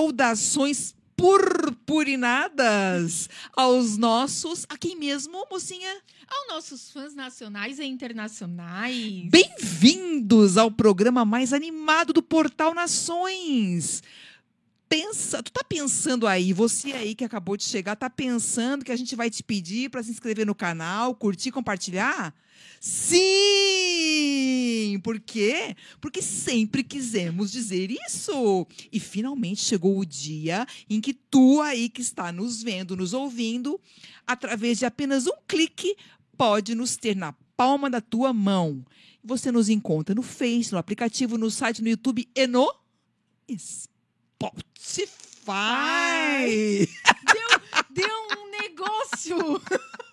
Saudações purpurinadas aos nossos. A quem mesmo, mocinha? Aos nossos fãs nacionais e internacionais. Bem-vindos ao programa mais animado do Portal Nações. Pensa, tu tá pensando aí, você aí que acabou de chegar, tá pensando que a gente vai te pedir para se inscrever no canal, curtir, compartilhar? Sim! Por quê? Porque sempre quisemos dizer isso. E finalmente chegou o dia em que tu aí que está nos vendo, nos ouvindo, através de apenas um clique, pode nos ter na palma da tua mão. Você nos encontra no Face, no aplicativo, no site, no YouTube e no Spotify. Deu, deu um negócio.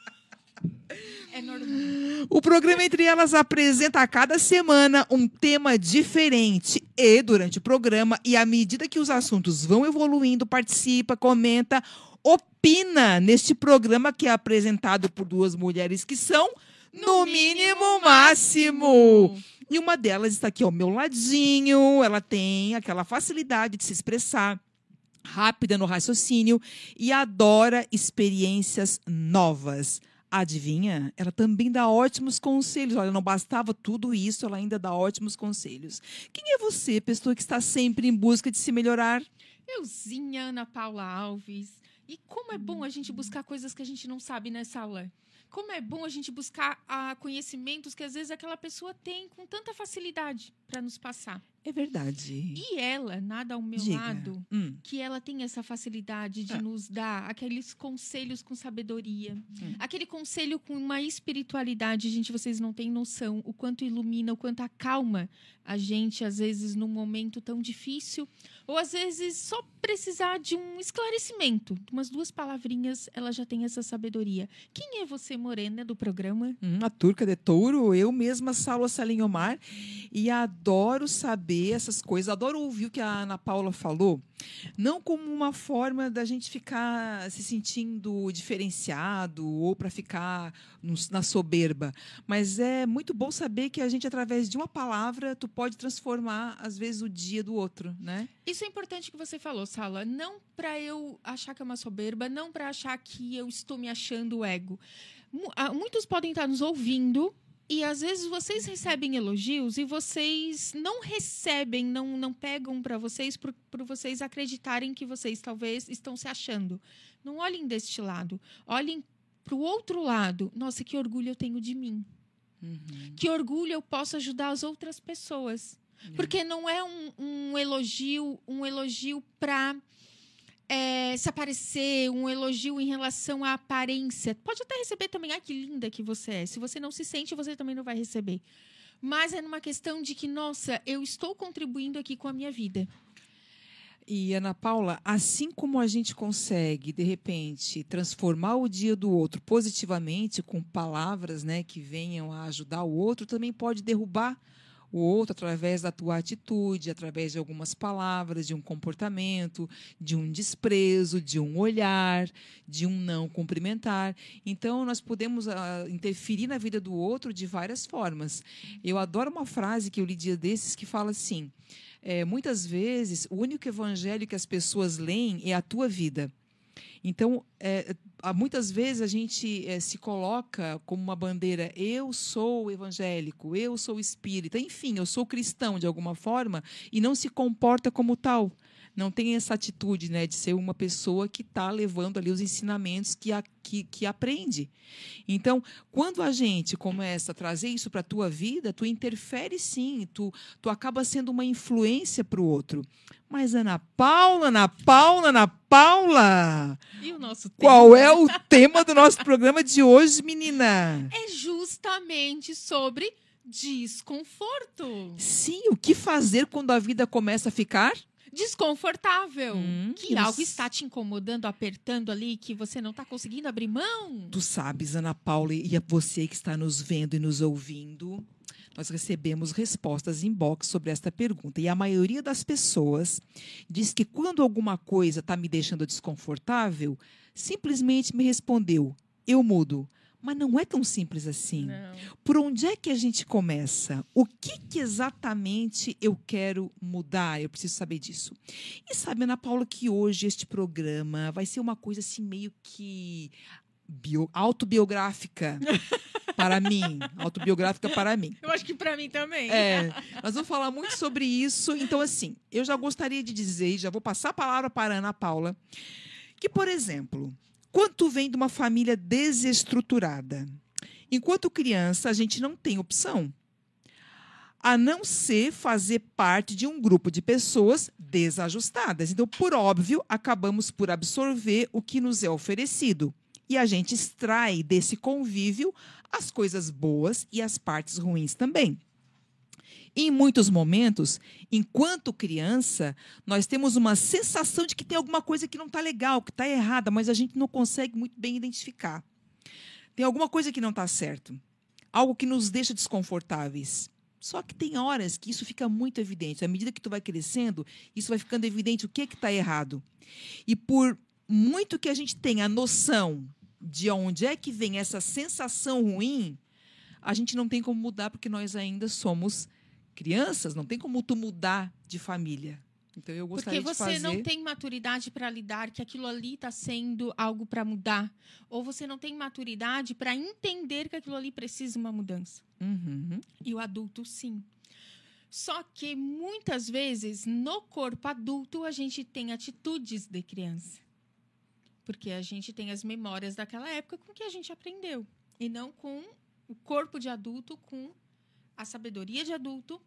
É normal. O programa Entre Elas apresenta a cada semana um tema diferente. E, durante o programa, e à medida que os assuntos vão evoluindo, participa, comenta, opina neste programa que é apresentado por duas mulheres que são, no, mínimo, máximo. E uma delas está aqui ao meu ladinho. Ela tem aquela facilidade de se expressar, rápida no raciocínio e adora experiências novas. Adivinha? Ela também dá ótimos conselhos. Olha, não bastava tudo isso, ela ainda dá ótimos conselhos. Quem é você, pessoa que está sempre em busca de se melhorar? Euzinha Ana Paula Alves. E como é bom a gente buscar coisas que a gente não sabe nessa aula. Como é bom a gente buscar ah, conhecimentos que às vezes aquela pessoa tem com tanta facilidade para nos passar. É verdade. E ela, nada ao meu Diga. lado, Hum. que ela tem essa facilidade de Ah. nos dar aqueles conselhos com sabedoria, Hum. aquele conselho com uma espiritualidade, gente, vocês não têm noção o quanto ilumina, o quanto acalma a gente às vezes num momento tão difícil, ou às vezes só precisar de um esclarecimento, de umas duas palavrinhas, ela já tem essa sabedoria. Quem é você, Morena, do programa? Hum, a turca de touro, eu mesma, Saulo Salinhomar, e adoro saber essas coisas, adoro ouvir o que a Ana Paula falou, não como uma forma da gente ficar se sentindo diferenciado ou para ficar na soberba, mas é muito bom saber que a gente, através de uma palavra, tu pode transformar, às vezes, o dia do outro, né? Isso é importante que você falou, Sala. Não para eu achar que é uma soberba, não para achar que eu estou me achando ego. Ah, Muitos podem estar nos ouvindo e às vezes vocês recebem elogios e vocês não recebem, não, não pegam para vocês por, por vocês acreditarem que vocês talvez estão se achando. Não olhem deste lado. Olhem para o outro lado. Nossa, que orgulho eu tenho de mim. Que orgulho eu posso ajudar as outras pessoas. Porque não é um, um elogio, um elogio para se aparecer, um elogio em relação à aparência. Pode até receber também, ai que linda que você é. Se você não se sente, você também não vai receber. Mas é numa questão de que, nossa, eu estou contribuindo aqui com a minha vida. E Ana Paula, assim como a gente consegue, de repente, transformar o dia do outro positivamente com palavras, né, que venham a ajudar o outro, também pode derrubar o outro através da tua atitude, através de algumas palavras, de um comportamento, de um desprezo, de um olhar, de um não cumprimentar. Então, nós podemos uh, interferir na vida do outro de várias formas. Eu adoro uma frase que eu li dia desses que fala assim: é, muitas vezes o único evangelho que as pessoas leem é a tua vida. Então, é, muitas vezes a gente é, se coloca como uma bandeira: eu sou evangélico, eu sou espírita, enfim, eu sou cristão de alguma forma, e não se comporta como tal. Não tem essa atitude né, de ser uma pessoa que está levando ali os ensinamentos que, a, que, que aprende. Então, quando a gente começa a trazer isso para a tua vida, tu interfere sim, tu, tu acaba sendo uma influência para o outro. Mas Ana Paula, Ana Paula, Ana Paula. E o nosso tema? Qual é o tema do nosso programa de hoje, menina? É justamente sobre desconforto. Sim, o que fazer quando a vida começa a ficar desconfortável. Hum, que algo está te incomodando, apertando ali, que você não está conseguindo abrir mão. Tu sabes, Ana Paula, e a você que está nos vendo e nos ouvindo, nós recebemos respostas em box sobre esta pergunta. E a maioria das pessoas diz que quando alguma coisa está me deixando desconfortável, simplesmente me respondeu: eu mudo. Mas não é tão simples assim. Não. Por onde é que a gente começa? O que, que, exatamente eu quero mudar? Eu preciso saber disso. E sabe, Ana Paula, que hoje este programa vai ser uma coisa assim meio que bio, autobiográfica para mim, autobiográfica para mim. Eu acho que para mim também. É, nós vamos falar muito sobre isso. Então, assim, eu já gostaria de dizer, já vou passar a palavra para a Ana Paula, que, por exemplo, quando vem de uma família desestruturada, enquanto criança, a gente não tem opção a não ser fazer parte de um grupo de pessoas desajustadas. Então, por óbvio, acabamos por absorver o que nos é oferecido e a gente extrai desse convívio as coisas boas e as partes ruins também. Em muitos momentos, enquanto criança, nós temos uma sensação de que tem alguma coisa que não está legal, que está errada, mas a gente não consegue muito bem identificar. Tem alguma coisa que não está certo, algo que nos deixa desconfortáveis. Só que tem horas que isso fica muito evidente. À medida que tu vai crescendo, isso vai ficando evidente o que está errado. E por muito que a gente tenha a noção de onde é que vem essa sensação ruim, a gente não tem como mudar porque nós ainda somos crianças, não tem como tu mudar de família. Então eu gostaria Porque você de fazer... não tem maturidade para lidar que aquilo ali está sendo algo para mudar, ou você não tem maturidade para entender que aquilo ali precisa de uma mudança. Uhum. E o adulto sim. Só que muitas vezes no corpo adulto a gente tem atitudes de criança. Porque a gente tem as memórias daquela época com que a gente aprendeu. E não com o corpo de adulto, com a sabedoria de adulto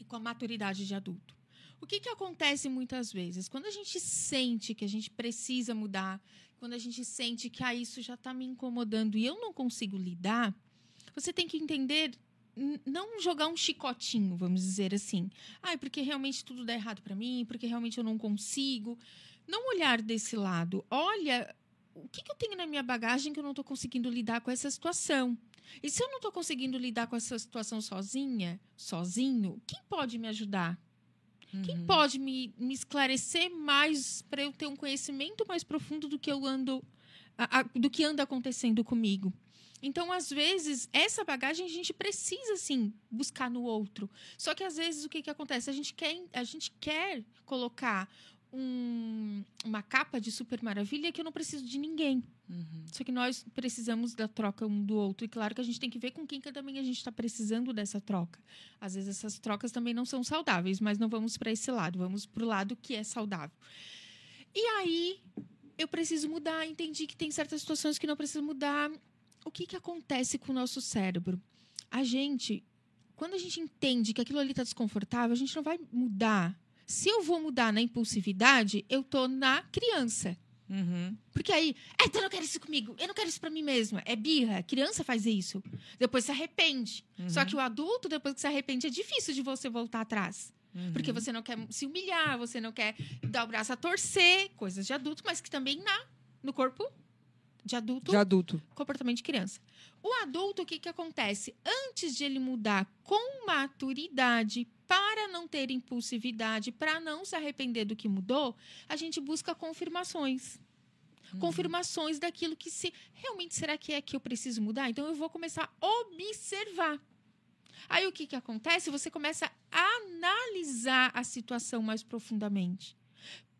e com a maturidade de adulto. O que, que acontece muitas vezes? Quando a gente sente que a gente precisa mudar, quando a gente sente que ah, isso já está me incomodando e eu não consigo lidar, você tem que entender não jogar um chicotinho, vamos dizer assim. Ah, porque realmente tudo dá errado para mim, porque realmente eu não consigo não olhar desse lado. Olha, o que, que eu tenho na minha bagagem que eu não estou conseguindo lidar com essa situação? E se eu não estou conseguindo lidar com essa situação sozinha, sozinho, quem pode me ajudar? Uhum. Quem pode me, me esclarecer mais para eu ter um conhecimento mais profundo do que eu ando, a, a, do que anda acontecendo comigo? Então, às vezes, essa bagagem a gente precisa, sim, buscar no outro. Só que, às vezes, o que, que acontece? A gente quer, a gente quer colocar um, uma capa de super maravilha que eu não preciso de ninguém. Uhum. Só que nós precisamos da troca um do outro. E claro que a gente tem que ver com quem que também a gente está precisando dessa troca. Às vezes essas trocas também não são saudáveis, mas não vamos para esse lado. Vamos para o lado que é saudável. E aí eu preciso mudar. Entendi que tem certas situações que não preciso mudar. O que, que acontece com o nosso cérebro? A gente, quando a gente entende que aquilo ali está desconfortável, a gente não vai mudar se eu vou mudar na impulsividade, eu tô na criança. Uhum. Porque aí, é, então eu não quero isso comigo, eu não quero isso para mim mesma. É birra, criança faz isso. Depois se arrepende. Uhum. Só que o adulto, depois que se arrepende, é difícil de você voltar atrás. Porque você não quer se humilhar, você não quer dar o braço a torcer, coisas de adulto, mas que também na, no corpo de adulto, De adulto. comportamento de criança. O adulto, o que, que acontece? Antes de ele mudar com maturidade, para não ter impulsividade, para não se arrepender do que mudou, a gente busca confirmações. Confirmações daquilo que se realmente será que é que eu preciso mudar? Então eu vou começar a observar. Aí o que, que acontece? Você começa a analisar a situação mais profundamente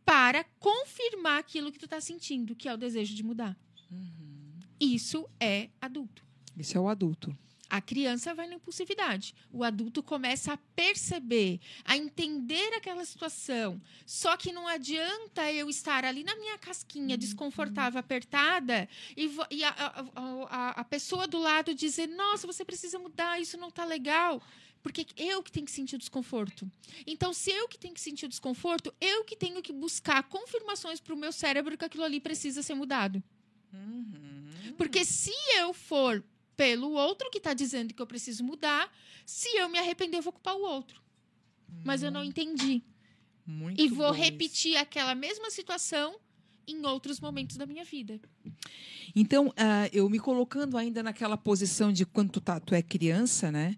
para confirmar aquilo que tu está sentindo, que é o desejo de mudar. Isso é adulto. Isso é o adulto. A criança vai na impulsividade. O adulto começa a perceber, a entender aquela situação. Só que não adianta eu estar ali na minha casquinha, desconfortável, apertada, e, e a, a- a- a pessoa do lado dizer: Nossa, você precisa mudar, isso não tá legal. Porque eu que tenho que sentir o desconforto. Então, se eu que tenho que sentir o desconforto, eu que tenho que buscar confirmações para o meu cérebro que aquilo ali precisa ser mudado. Porque se eu for pelo outro que está dizendo que eu preciso mudar, se eu me arrepender, eu vou culpar o outro. Mas eu não entendi. Muito E vou bom isso. repetir aquela mesma situação em outros momentos da minha vida. Então, ah, eu me colocando ainda naquela posição de quando tu, tá, tu é criança, né?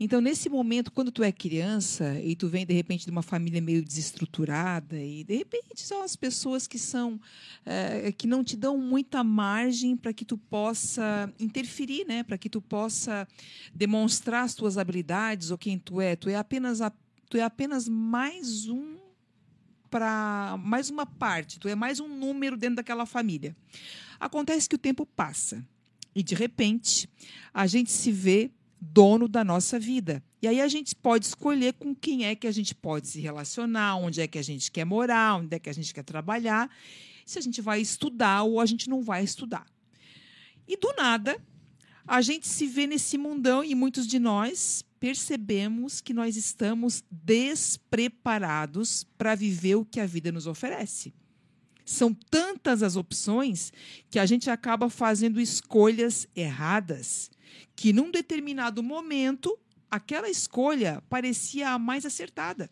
Então, nesse momento, quando tu é criança e tu vem, de repente, de uma família meio desestruturada e, de repente, são as pessoas que são... eh, que não te dão muita margem para que tu possa interferir, né? Para que tu possa demonstrar as tuas habilidades ou quem tu é. Tu é apenas, a, tu é apenas mais um para mais uma parte, tu é mais um número dentro daquela família. Acontece que o tempo passa e de repente a gente se vê dono da nossa vida. E aí a gente pode escolher com quem é que a gente pode se relacionar, onde é que a gente quer morar, onde é que a gente quer trabalhar, se a gente vai estudar ou a gente não vai estudar. E do nada, a gente se vê nesse mundão e muitos de nós percebemos que nós estamos despreparados para viver o que a vida nos oferece. São tantas as opções que a gente acaba fazendo escolhas erradas, que num determinado momento aquela escolha parecia a mais acertada.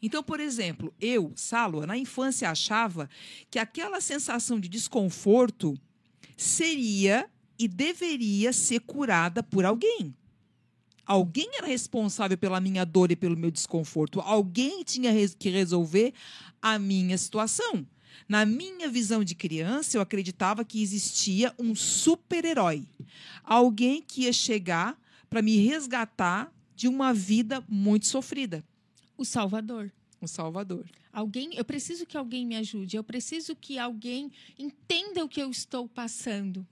Então, por exemplo, eu, Sálua, na infância achava que aquela sensação de desconforto seria e deveria ser curada por alguém. Alguém era responsável pela minha dor e pelo meu desconforto. Alguém tinha que resolver a minha situação. Na minha visão de criança, eu acreditava que existia um super-herói. Alguém que ia chegar para me resgatar de uma vida muito sofrida. O Salvador. O Salvador. Alguém, eu preciso que alguém me ajude, eu preciso que alguém entenda o que eu estou passando.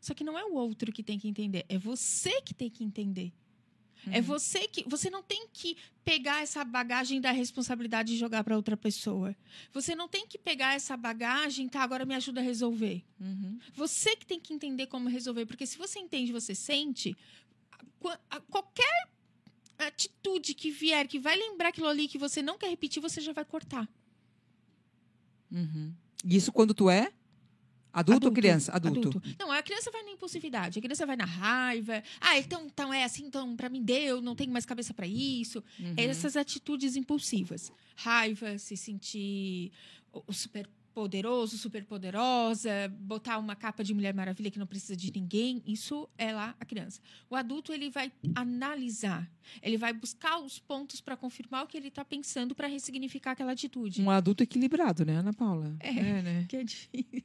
Só que não é o outro que tem que entender, é você que tem que entender. É você que. Você não tem que pegar essa bagagem da responsabilidade e jogar para outra pessoa. Você não tem que pegar essa bagagem, tá? Agora me ajuda a resolver. Você que tem que entender como resolver. Porque se você entende, você sente, qualquer atitude que vier, que vai lembrar aquilo ali que você não quer repetir, você já vai cortar. Isso quando tu é adulto, ou criança? Adulto. Não, a criança vai na impulsividade, a criança vai na raiva. Ah, então, então é assim, então para mim deu, não tenho mais cabeça para isso. Uhum. Essas atitudes impulsivas. Raiva, se sentir o super poderoso, super poderosa, botar uma capa de Mulher Maravilha que não precisa de ninguém, isso é lá a criança. O adulto ele vai analisar, ele vai buscar os pontos para confirmar o que ele está pensando para ressignificar aquela atitude. Um adulto equilibrado, né, Ana Paula? É. né? Que é difícil.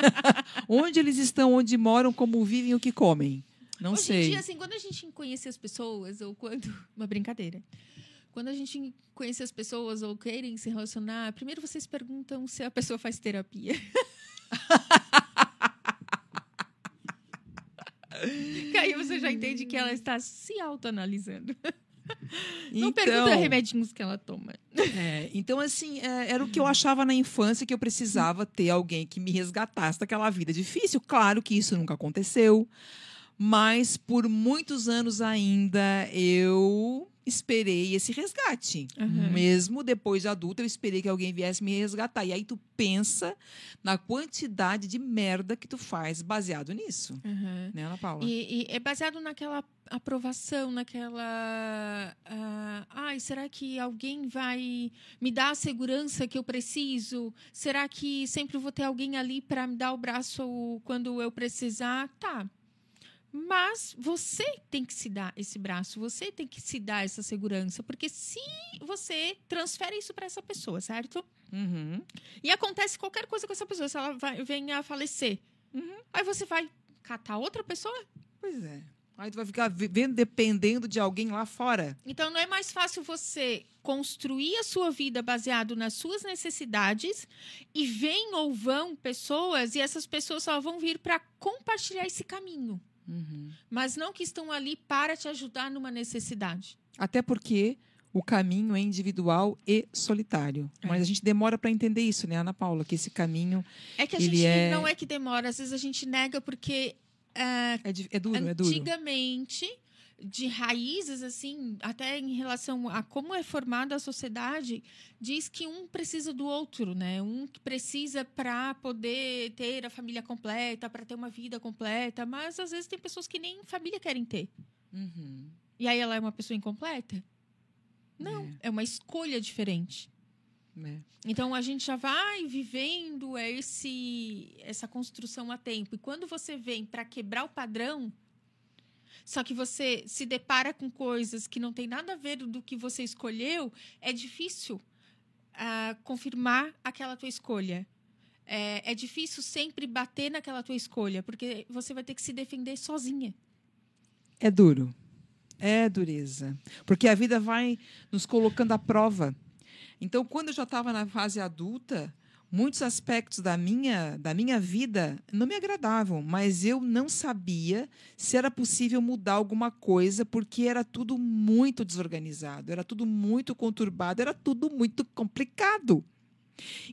Onde eles estão, onde moram, como vivem, o que comem. Não Hoje sei. em dia, assim, quando a gente conhece as pessoas, ou quando. Uma brincadeira. Quando a gente conhece as pessoas ou querem se relacionar, primeiro vocês perguntam se a pessoa faz terapia. que aí você já entende que ela está se autoanalisando. Não pergunta remedinhos que ela toma. É, então, assim, é, era o que eu achava na infância que eu precisava ter alguém que me resgatasse daquela vida difícil. Claro que isso nunca aconteceu, mas por muitos anos ainda eu esperei esse resgate. Uhum. Mesmo depois de adulta, eu esperei que alguém viesse me resgatar. E aí tu pensa na quantidade de merda que tu faz baseado nisso. Uhum. Né, Ana Paula? E, e é baseado naquela aprovação, naquela. ah, Ai, será que alguém vai me dar a segurança que eu preciso? Será que sempre vou ter alguém ali para me dar o braço quando eu precisar? Tá. Mas você tem que se dar esse braço, você tem que se dar essa segurança, porque se você transfere isso para essa pessoa, certo? Uhum. E acontece qualquer coisa com essa pessoa, se ela vai, venha a falecer, Uhum. aí você vai catar outra pessoa? Pois é. Aí tu vai ficar vivendo dependendo de alguém lá fora. Então não é mais fácil você construir a sua vida baseado nas suas necessidades e vem ou vão pessoas e essas pessoas só vão vir para compartilhar esse caminho, Uhum. mas não que estão ali para te ajudar numa necessidade. Até porque o caminho é individual e solitário. É. Mas a gente demora para entender isso, né, Ana Paula? Que esse caminho É que a Ele gente é- não é que demora, às vezes a gente nega porque ah, é, é duro, é duro. antigamente de raízes assim até em relação a como é formada a sociedade diz que um precisa do outro né um que precisa para poder ter a família completa para ter uma vida completa mas às vezes tem pessoas que nem família querem ter Uhum. e aí ela é uma pessoa incompleta não É. é uma escolha diferente É. então a gente já vai vivendo esse essa construção a tempo. E quando você vem para quebrar o padrão, só que você se depara com coisas que não tem nada a ver do que você escolheu, é difícil ah, confirmar aquela tua escolha. É, é difícil sempre bater naquela tua escolha, porque você vai ter que se defender sozinha. É duro. É dureza. Porque a vida vai nos colocando à prova. Então, quando eu já estava na fase adulta, muitos aspectos da minha, da minha vida não me agradavam, mas eu não sabia se era possível mudar alguma coisa, porque era tudo muito desorganizado, era tudo muito conturbado, era tudo muito complicado.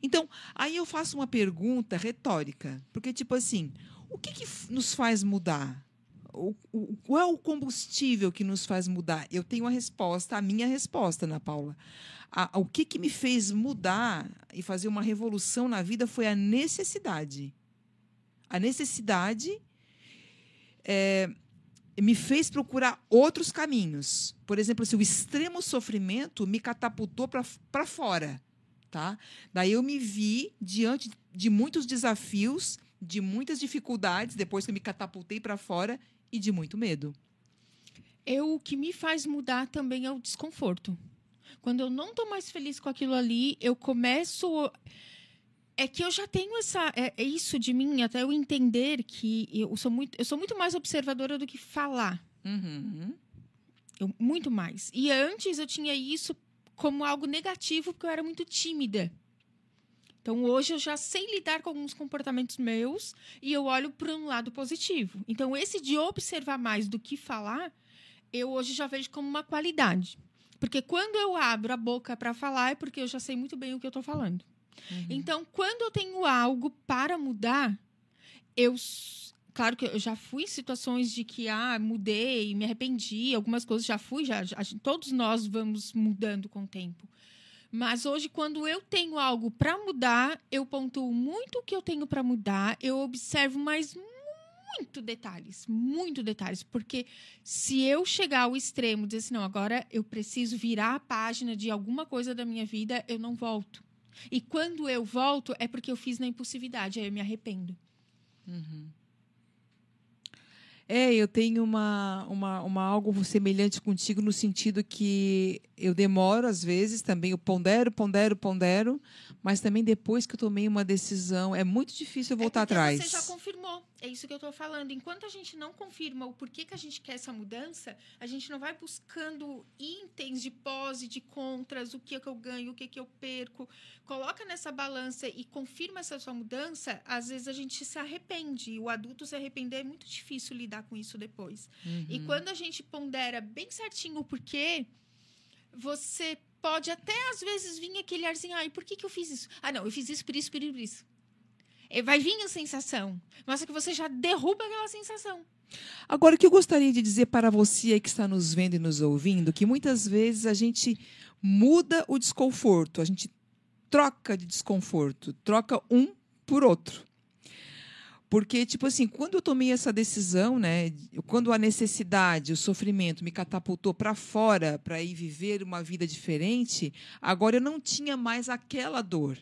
Então, aí eu faço uma pergunta retórica, porque, tipo assim, o que, que nos faz mudar? O, o- qual é o combustível que nos faz mudar? Eu tenho a resposta, a minha resposta, Ana Paula. A- o que, que me fez mudar e fazer uma revolução na vida foi a necessidade. A necessidade é, me fez procurar outros caminhos. Por exemplo, se o extremo sofrimento me catapultou para fora. Tá? Daí eu me vi diante de muitos desafios, de muitas dificuldades, depois que eu me catapultei para fora, e de muito medo. Eu, o que me faz mudar também é o desconforto. Quando eu não estou mais feliz com aquilo ali, eu começo. É que eu já tenho essa, é, é isso de mim, até eu entender que eu sou muito, eu sou muito mais observadora do que falar. Uhum. Eu- muito mais. E antes eu tinha isso como algo negativo, porque eu era muito tímida. Então hoje eu já sei lidar com alguns comportamentos meus e eu olho para um lado positivo. Então esse de observar mais do que falar, eu hoje já vejo como uma qualidade. Porque quando eu abro a boca para falar é porque eu já sei muito bem o que eu estou falando. Então, quando eu tenho algo para mudar, eu. Claro que eu já fui em situações de que, ah, mudei, me arrependi, algumas coisas já fui, já, já- todos nós vamos mudando com o tempo. Mas hoje, quando eu tenho algo para mudar, eu pontuo muito o que eu tenho para mudar, eu observo mais muito detalhes, muito detalhes, porque se eu chegar ao extremo, dizer assim, não, agora eu preciso virar a página de alguma coisa da minha vida, eu não volto. E quando eu volto, é porque eu fiz na impulsividade, aí eu me arrependo. É, eu tenho uma, uma, uma algo semelhante contigo no sentido que eu demoro às vezes também, eu pondero, pondero, pondero, mas também depois que eu tomei uma decisão, é muito difícil eu voltar é atrás. Você já confirmou. É isso que eu estou falando. Enquanto a gente não confirma o porquê que a gente quer essa mudança, a gente não vai buscando itens de pós e de contras, o que é que eu ganho, o que é que eu perco. Coloca nessa balança e confirma essa sua mudança, às vezes a gente se arrepende. E o adulto se arrepender é muito difícil lidar com isso depois. E quando a gente pondera bem certinho o porquê, você pode até às vezes vir aquele arzinho, ai, por que, que eu fiz isso? Ah, não, eu fiz isso por isso, por isso, por isso. Vai vir a sensação. Mas que você já derruba aquela sensação. Agora, o que eu gostaria de dizer para você que está nos vendo e nos ouvindo, que muitas vezes a gente muda o desconforto, a gente troca de desconforto, troca um por outro. Porque, tipo assim, quando eu tomei essa decisão, né, quando a necessidade, o sofrimento me catapultou para fora para ir viver uma vida diferente, agora eu não tinha mais aquela dor.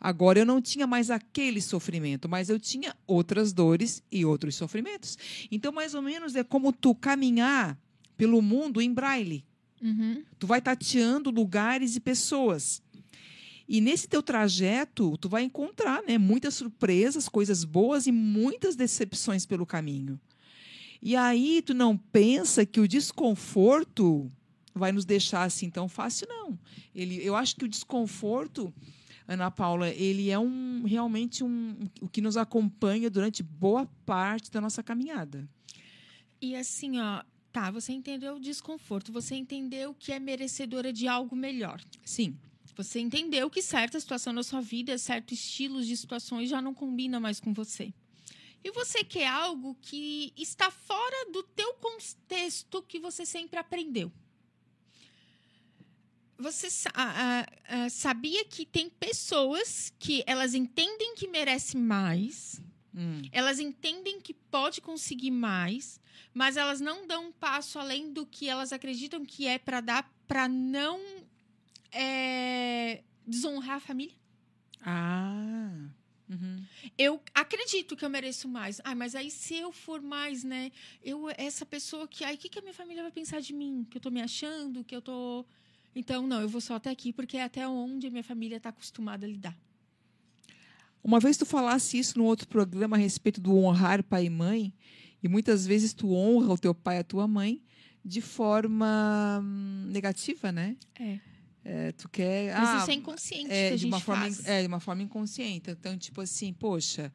Agora eu não tinha mais aquele sofrimento, mas eu tinha outras dores e outros sofrimentos. Então, mais ou menos é como tu caminhar pelo mundo em braille. Uhum. Tu vai tateando lugares e pessoas. E nesse teu trajeto, tu vai encontrar né, muitas surpresas, coisas boas e muitas decepções pelo caminho. E aí tu não pensa que o desconforto vai nos deixar assim tão fácil, não. Ele, eu acho que o desconforto, Ana Paula, ele é um realmente um, o que nos acompanha durante boa parte da nossa caminhada. E assim, ó, tá, você entendeu o desconforto, você entendeu que é merecedora de algo melhor. Sim. Você entendeu que certa situação na sua vida, certos estilos de situações já não combina mais com você. E você quer algo que está fora do teu contexto que você sempre aprendeu. Você sa- ah, ah, ah, sabia que tem pessoas que elas entendem que merece mais, Hum. elas entendem que pode conseguir mais, mas elas não dão um passo além do que elas acreditam que é para dar para não é, desonrar a família. Ah. Uhum. Eu acredito que eu mereço mais. Ah, mas aí se eu for mais, né? Eu essa pessoa que, aí o que, que a minha família vai pensar de mim? Que eu tô me achando, que eu tô Então, não, eu vou só até aqui porque é até onde a minha família está acostumada a lidar. Uma vez tu falasse isso no outro programa a respeito do honrar pai e mãe, e muitas vezes tu honra o teu pai e a tua mãe de forma hum, negativa, né? É. É, tu quer. Mas ah, isso é inconsciente é, que a de gente uma forma, faz. É, de uma forma inconsciente. Então, tipo assim, poxa,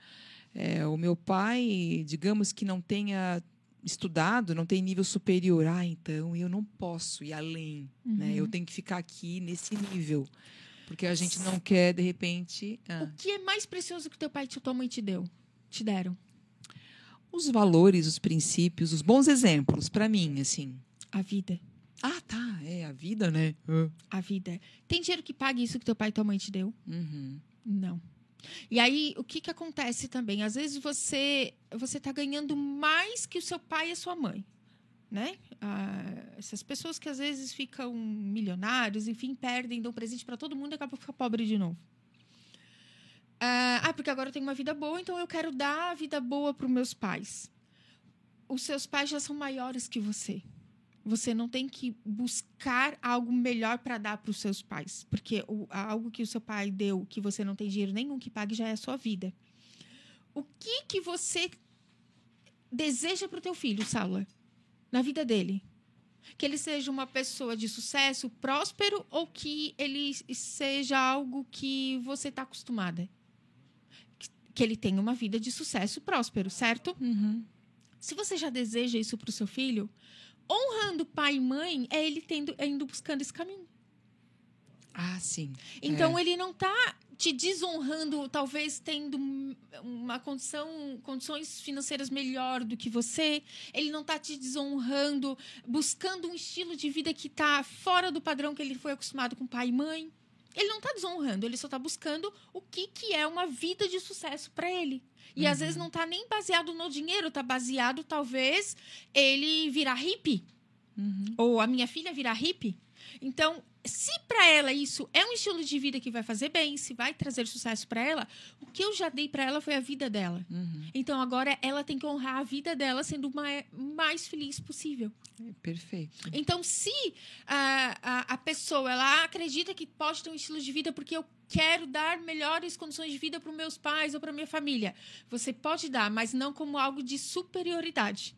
é, o meu pai, digamos que não tenha estudado, não tem nível superior. Ah, então eu não posso ir além. Né? Uhum. Eu tenho que ficar aqui nesse nível. Porque a gente não quer, de repente. ah, O que é mais precioso que teu pai e tua mãe te deu? Te deram? os valores, os princípios, os bons exemplos, para mim, assim. A vida. Ah, tá, é a vida, né? Ah. A vida. Tem dinheiro que pague isso que teu pai e tua mãe te deu? Uhum. Não. E aí, o que, que acontece também? Às vezes você você está ganhando mais que o seu pai e a sua mãe. Né? Ah, essas pessoas que às vezes ficam milionários, enfim, perdem, dão presente para todo mundo e acabam ficando pobre de novo. Ah, ah, porque agora eu tenho uma vida boa, então eu quero dar a vida boa para os meus pais. Os seus pais já são maiores que você. Você não tem que buscar algo melhor para dar para os seus pais, porque o, algo que o seu pai deu, que você não tem dinheiro nenhum que pague, já é a sua vida. O que que você deseja para o teu filho, Saula, na vida dele? Que ele seja uma pessoa de sucesso, próspero, ou que ele seja algo que você está acostumada? Que- ele tenha uma vida de sucesso, próspero, certo? Uhum. Se você já deseja isso para o seu filho, honrando pai e mãe é ele tendo, é indo buscando esse caminho. Ah, sim. Então ele não está te desonrando, talvez tendo um- uma condição, condições financeiras melhor do que você. Ele não está te desonrando, buscando um estilo de vida que está fora do padrão que ele foi acostumado com pai e mãe. Ele não está desonrando, ele só está buscando o que, que é uma vida de sucesso para ele. E às vezes não está nem baseado no dinheiro, está baseado, talvez, ele virar hippie Uhum. ou a minha filha virar hippie. Então, se para ela isso é um estilo de vida que vai fazer bem, se vai trazer sucesso para ela, o que eu já dei para ela foi a vida dela. Uhum. Então agora ela tem que honrar a vida dela sendo o mai- mais feliz possível. É perfeito. Então, se a, a, a pessoa ela acredita que pode ter um estilo de vida porque eu quero dar melhores condições de vida para os meus pais ou para minha família, você pode dar, mas não como algo de superioridade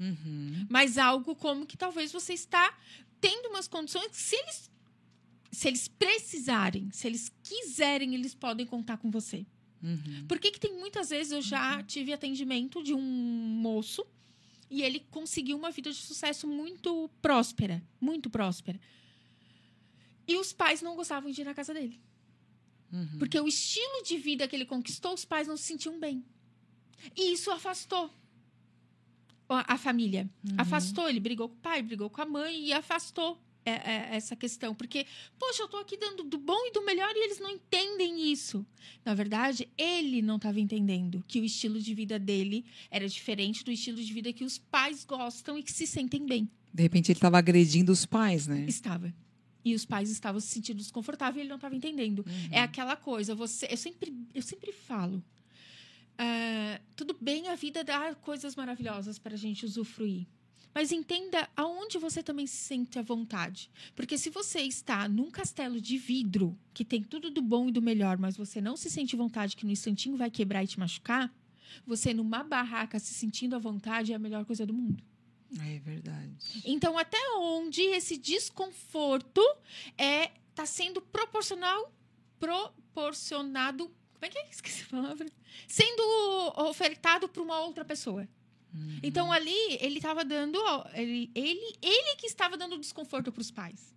Uhum. mas algo como que talvez você está tendo umas condições que se eles se eles precisarem, se eles quiserem, eles podem contar com você. Uhum. Por que que tem muitas vezes eu já tive atendimento de um moço e ele conseguiu uma vida de sucesso muito próspera, muito próspera. E os pais não gostavam de ir na casa dele. Uhum. Porque o estilo de vida que ele conquistou, os pais não se sentiam bem. E isso afastou a, família. Uhum. Afastou, ele brigou com o pai, brigou com a mãe e afastou é, é, essa questão. Porque, poxa, eu tô aqui dando do bom e do melhor e eles não entendem isso. Na verdade, ele não estava entendendo que o estilo de vida dele era diferente do estilo de vida que os pais gostam e que se sentem bem. De repente ele estava agredindo os pais, né? Estava. E os pais estavam se sentindo desconfortáveis e ele não estava entendendo. Uhum. É aquela coisa, você, eu sempre, eu sempre falo. Ah, tudo bem a vida dá coisas maravilhosas para a gente usufruir. Mas entenda aonde você também se sente à vontade. Porque se você está num castelo de vidro, que tem tudo do bom e do melhor, mas você não se sente à vontade, que no instantinho vai quebrar e te machucar, você numa barraca se sentindo à vontade é a melhor coisa do mundo. É verdade. Então, até onde esse desconforto é tá sendo proporcional, proporcionado. Como é que é? Esqueci a palavra. Sendo ofertado para uma outra pessoa. Uhum. Então, ali, ele estava dando. Ele, ele, ele que estava dando desconforto para os pais.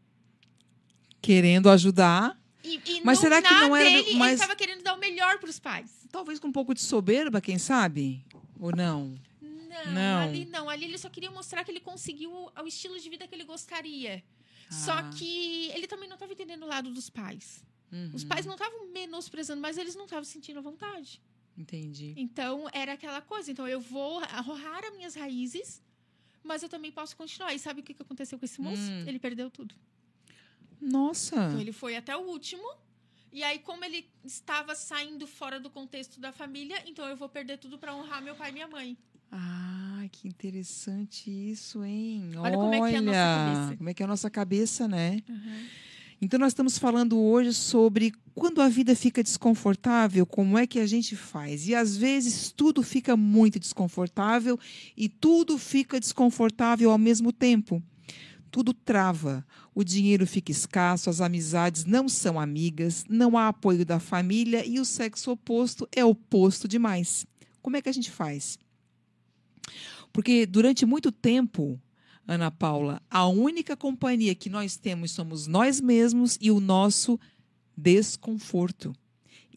Querendo ajudar, E, e Mas será que não era- dele, ele mas- estava querendo dar o melhor para os pais. talvez com um pouco de soberba, quem sabe? Ou não? Não, Não. ali não. Ali ele só queria mostrar que ele conseguiu o estilo de vida que ele gostaria. Só Ah. que ele também não estava entendendo o lado dos pais. Os Uhum. pais não estavam menosprezando, mas eles não estavam sentindo a vontade. Entendi. Então, era aquela coisa. Então, eu vou arrojar as minhas raízes, mas eu também posso continuar. E sabe o que aconteceu com esse moço? Hum. Ele perdeu tudo. Nossa. Então, ele foi até o último. E aí, como ele estava saindo fora do contexto da família, então eu vou perder tudo para honrar meu pai e minha mãe. Ah, que interessante isso, hein? Olha como é que é a nossa Olha, cabeça. Como é que é a nossa cabeça, né? Então, nós estamos falando hoje sobre quando a vida fica desconfortável, como é que a gente faz. E às vezes tudo fica muito desconfortável e tudo fica desconfortável ao mesmo tempo. Tudo trava, o dinheiro fica escasso, as amizades não são amigas, não há apoio da família e o sexo oposto é oposto demais. Como é que a gente faz? Porque durante muito tempo, Ana Paula, a única companhia que nós temos somos nós mesmos e o nosso desconforto.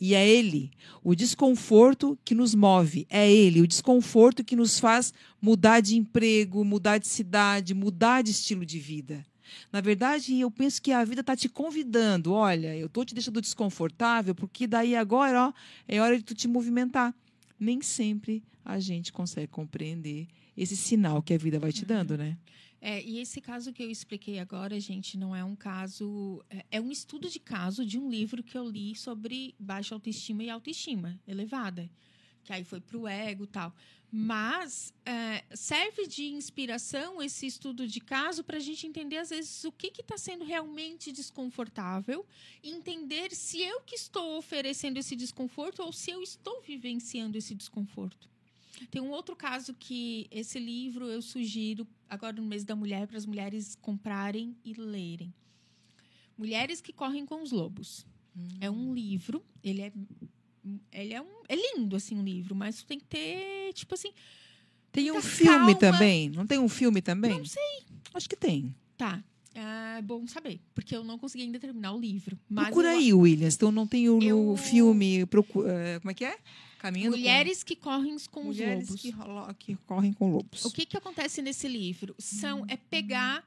E é ele, o desconforto que nos move, é ele, o desconforto que nos faz mudar de emprego, mudar de cidade, mudar de estilo de vida. Na verdade, eu penso que a vida está te convidando. Olha, eu estou te deixando desconfortável, porque daí agora ó, é hora de tu te movimentar. Nem sempre a gente consegue compreender esse sinal que a vida vai te dando, né? É, e esse caso que eu expliquei agora, gente, não é um caso. É, é um estudo de caso de um livro que eu li sobre baixa autoestima e autoestima elevada. Que aí foi para o ego e tal. Mas é, serve de inspiração esse estudo de caso para a gente entender, às vezes, o que está sendo realmente desconfortável entender se eu que estou oferecendo esse desconforto ou se eu estou vivenciando esse desconforto. Tem um outro caso que esse livro eu sugiro agora no mês da mulher para as mulheres comprarem e lerem. Mulheres que correm com os lobos. É um livro, ele é ele é um é lindo assim um livro, mas tem que ter tipo assim, Tem um filme calma. também? Não tem um filme também? não sei, Acho que tem. tá. É bom saber, porque eu não consegui ainda terminar o livro. Procura eu- aí, Williams. Então não tem o Eu- filme. procu- eh, como é que é? Caminhando com- Mulheres que correm com mulheres os lobos. que, rolo- que correm com lobos. O que, que acontece nesse livro? São é pegar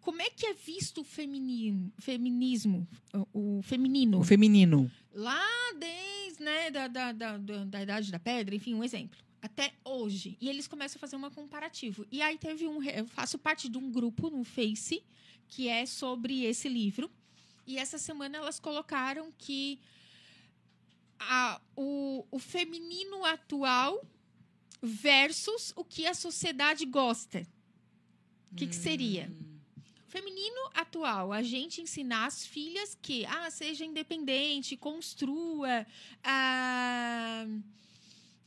como é que é visto o feminino, feminismo, o, o feminino, O feminino. lá desde né, da, da, da, da, da idade da pedra, enfim, um exemplo. Até hoje. E eles começam a fazer um comparativo. E aí teve um. Eu faço parte de um grupo no Face que é sobre esse livro. E essa semana elas colocaram que a, o, o feminino atual versus o que a sociedade gosta. O que, que seria? Feminino atual, a gente ensinar as filhas que, ah, seja independente, construa a,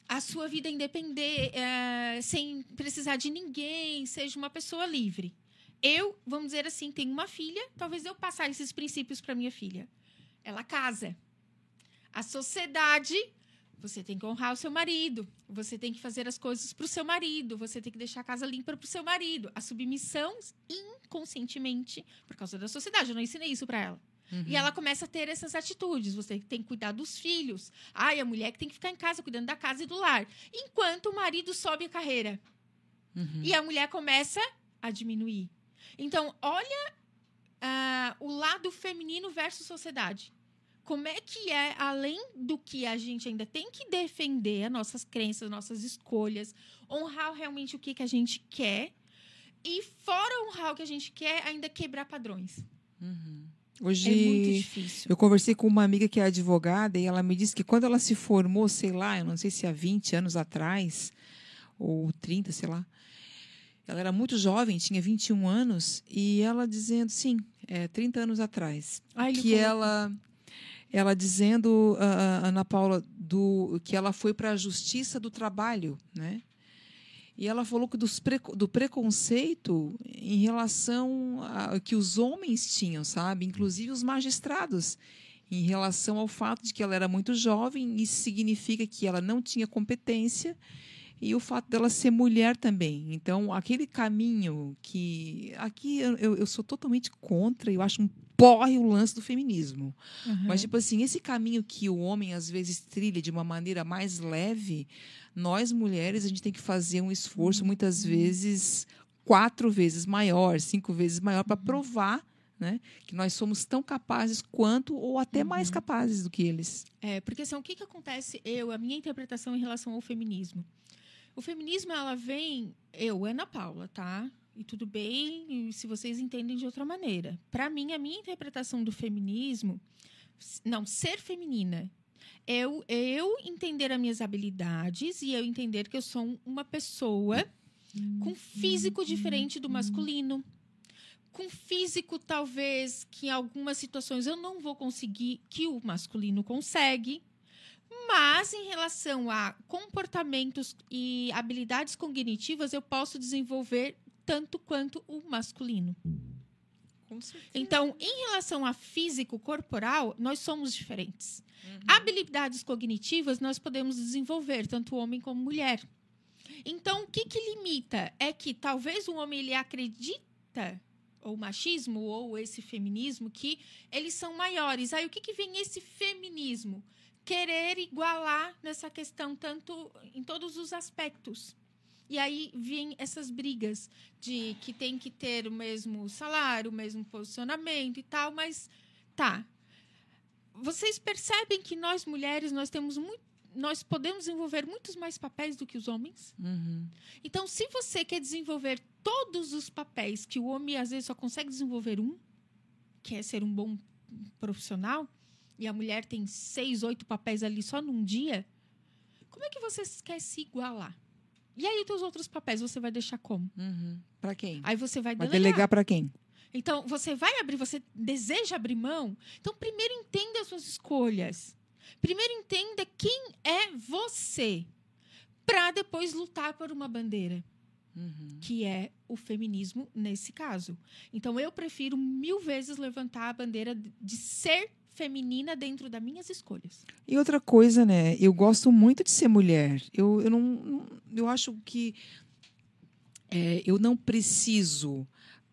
a sua vida independente, sem precisar de ninguém, seja uma pessoa livre. Eu, vamos dizer assim, tenho uma filha, talvez eu passar esses princípios para minha filha. Ela casa. A sociedade, você tem que honrar o seu marido, você tem que fazer as coisas para o seu marido, você tem que deixar a casa limpa para o seu marido. A submissão, inconscientemente, por causa da sociedade, eu não ensinei isso para ela. E ela começa a ter essas atitudes. Você tem que cuidar dos filhos. Ai, a mulher que tem que ficar em casa, cuidando da casa e do lar. Enquanto o marido sobe a carreira. Uhum. E a mulher começa a diminuir. Então, olha ah, o lado feminino versus sociedade. Como é que é, além do que a gente ainda tem que defender as nossas crenças, nossas escolhas, honrar realmente o que, que a gente quer, e fora honrar o que a gente quer, ainda quebrar padrões. Hoje É muito difícil. eu conversei com uma amiga que é advogada e ela me disse que quando ela se formou, sei lá, eu não sei se há 20 anos atrás, ou 30, sei lá, ela era muito jovem, tinha 21 anos, e ela dizendo, sim, é, 30 anos atrás, Ai, que colocou- ela ela dizendo a Ana Paula do que ela foi para a justiça do trabalho, né? E ela falou que dos preco- do preconceito em relação a que os homens tinham, sabe? Inclusive os magistrados, em relação ao fato de que ela era muito jovem, isso significa que ela não tinha competência e o fato dela ser mulher também. Então, aquele caminho que aqui eu, eu- sou totalmente contra, eu acho um porre o lance do feminismo. Uhum. Mas, tipo assim, esse caminho que o homem às vezes trilha de uma maneira mais leve, nós mulheres, a gente tem que fazer um esforço, muitas vezes, quatro vezes maior, cinco vezes maior, para provar né, que nós somos tão capazes quanto, ou até mais capazes do que eles. É, porque assim, o que, que acontece, eu, a minha interpretação em relação ao feminismo? O feminismo, ela vem, eu, Ana Paula, tá? E tudo bem se vocês entendem de outra maneira. Para mim, a minha interpretação do feminismo, não, ser feminina, eu, eu entender as minhas habilidades e eu entender que eu sou uma pessoa com físico diferente do masculino. Com físico, talvez, que em algumas situações eu não vou conseguir, que o masculino consegue. Mas em relação a comportamentos e habilidades cognitivas, eu posso desenvolver tanto quanto o masculino. Então, em relação a físico corporal, nós somos diferentes. Habilidades cognitivas nós podemos desenvolver, tanto homem como mulher. Então, o que, que limita? É que talvez o homem ele acredita, ou machismo, ou esse feminismo, que eles são maiores. Aí, o que, que vem esse feminismo? Querer igualar nessa questão, tanto em todos os aspectos. E aí vêm essas brigas de que tem que ter o mesmo salário, o mesmo posicionamento e tal, mas tá. Vocês percebem que nós mulheres nós temos muito, nós podemos desenvolver muitos mais papéis do que os homens? Uhum. Então, se você quer desenvolver todos os papéis que o homem às vezes só consegue desenvolver um, que é ser um bom profissional, e a mulher tem seis, oito papéis ali só num dia, como é que você quer se igualar? E aí, os teus outros papéis, você vai deixar como? Uhum. Para quem? Aí você vai Vai delegar. delegar para quem? Então, você vai abrir, você deseja abrir mão? Então, primeiro entenda as suas escolhas. Primeiro entenda quem é você, para depois lutar por uma bandeira, Uhum. que é o feminismo nesse caso. Então, eu prefiro mil vezes levantar a bandeira de ser feminina dentro das minhas escolhas. E outra coisa, né? Eu gosto muito de ser mulher. Eu, eu não, eu acho que é, eu não preciso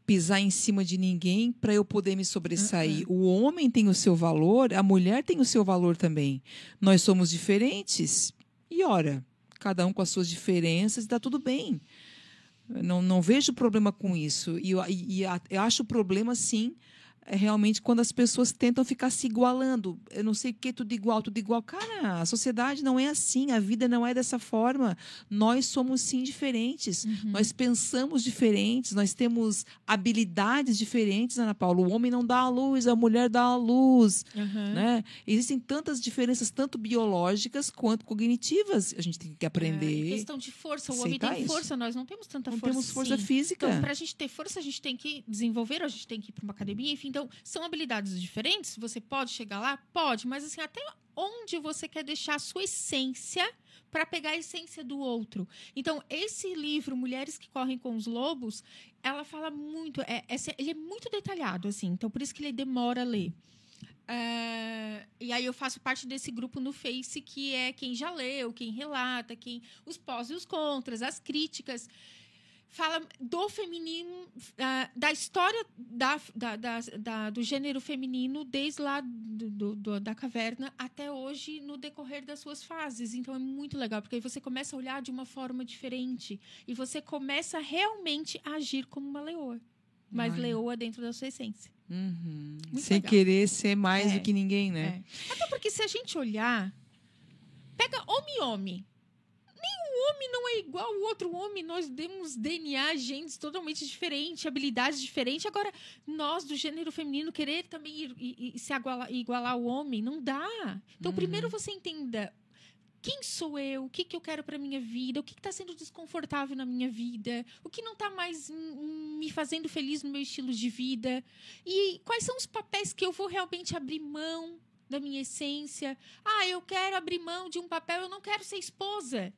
pisar em cima de ninguém para eu poder me sobressair. O homem tem o seu valor, a mulher tem o seu valor também. Nós somos diferentes. E ora, cada um com as suas diferenças, está tudo bem. Eu Não, não vejo problema com isso. E, eu, e- a- eu acho o problema, sim, é realmente quando as pessoas tentam ficar se igualando. Eu não sei o que, tudo igual, tudo igual. Cara, a sociedade não é assim, a vida não é dessa forma. Nós somos sim diferentes. Nós pensamos diferentes, nós temos habilidades diferentes, Ana Paula. O homem não dá a luz, a mulher dá a luz. Né? Existem tantas diferenças, tanto biológicas quanto cognitivas. A gente tem que É, aprender. questão de força, o homem tem isso. força, nós não temos tanta não força. temos força sim. física. Então, para a gente ter força, a gente tem que desenvolver, a gente tem que ir para uma academia, enfim. Então, são habilidades diferentes. Você pode chegar lá? Pode, mas assim, até onde você quer deixar a sua essência para pegar a essência do outro. Então, esse livro, Mulheres que Correm com os Lobos, ela fala muito, é, esse- ele é muito detalhado, assim, então por isso que ele demora a ler. É, e aí eu faço parte desse grupo no Face que é quem já leu, quem relata, quem os pós e os contras, as críticas. Fala do feminino, ah, da história da, da, da- do gênero feminino, desde lá do- do- da caverna até hoje, no decorrer das suas fases. Então é muito legal, porque aí você começa a olhar de uma forma diferente e você começa realmente a agir como uma leoa. Mas Olha. leoa dentro da sua essência. Uhum. Sem legal. querer ser mais É. do que ninguém, né? Até porque se a gente olhar, pega homem e homem. Não é igual ao outro homem. Nós temos DNA, genes totalmente diferentes, habilidades diferentes. Agora, nós do gênero feminino querer também ir, ir- ir se igualar, igualar ao homem, não dá. Então, Uhum. primeiro você entenda quem sou eu, o que, que eu quero para minha vida, o que está sendo desconfortável na minha vida, o que não está mais me fazendo feliz no meu estilo de vida e quais são os papéis que eu vou realmente abrir mão da minha essência. Ah, eu quero abrir mão de um papel, eu não quero ser esposa.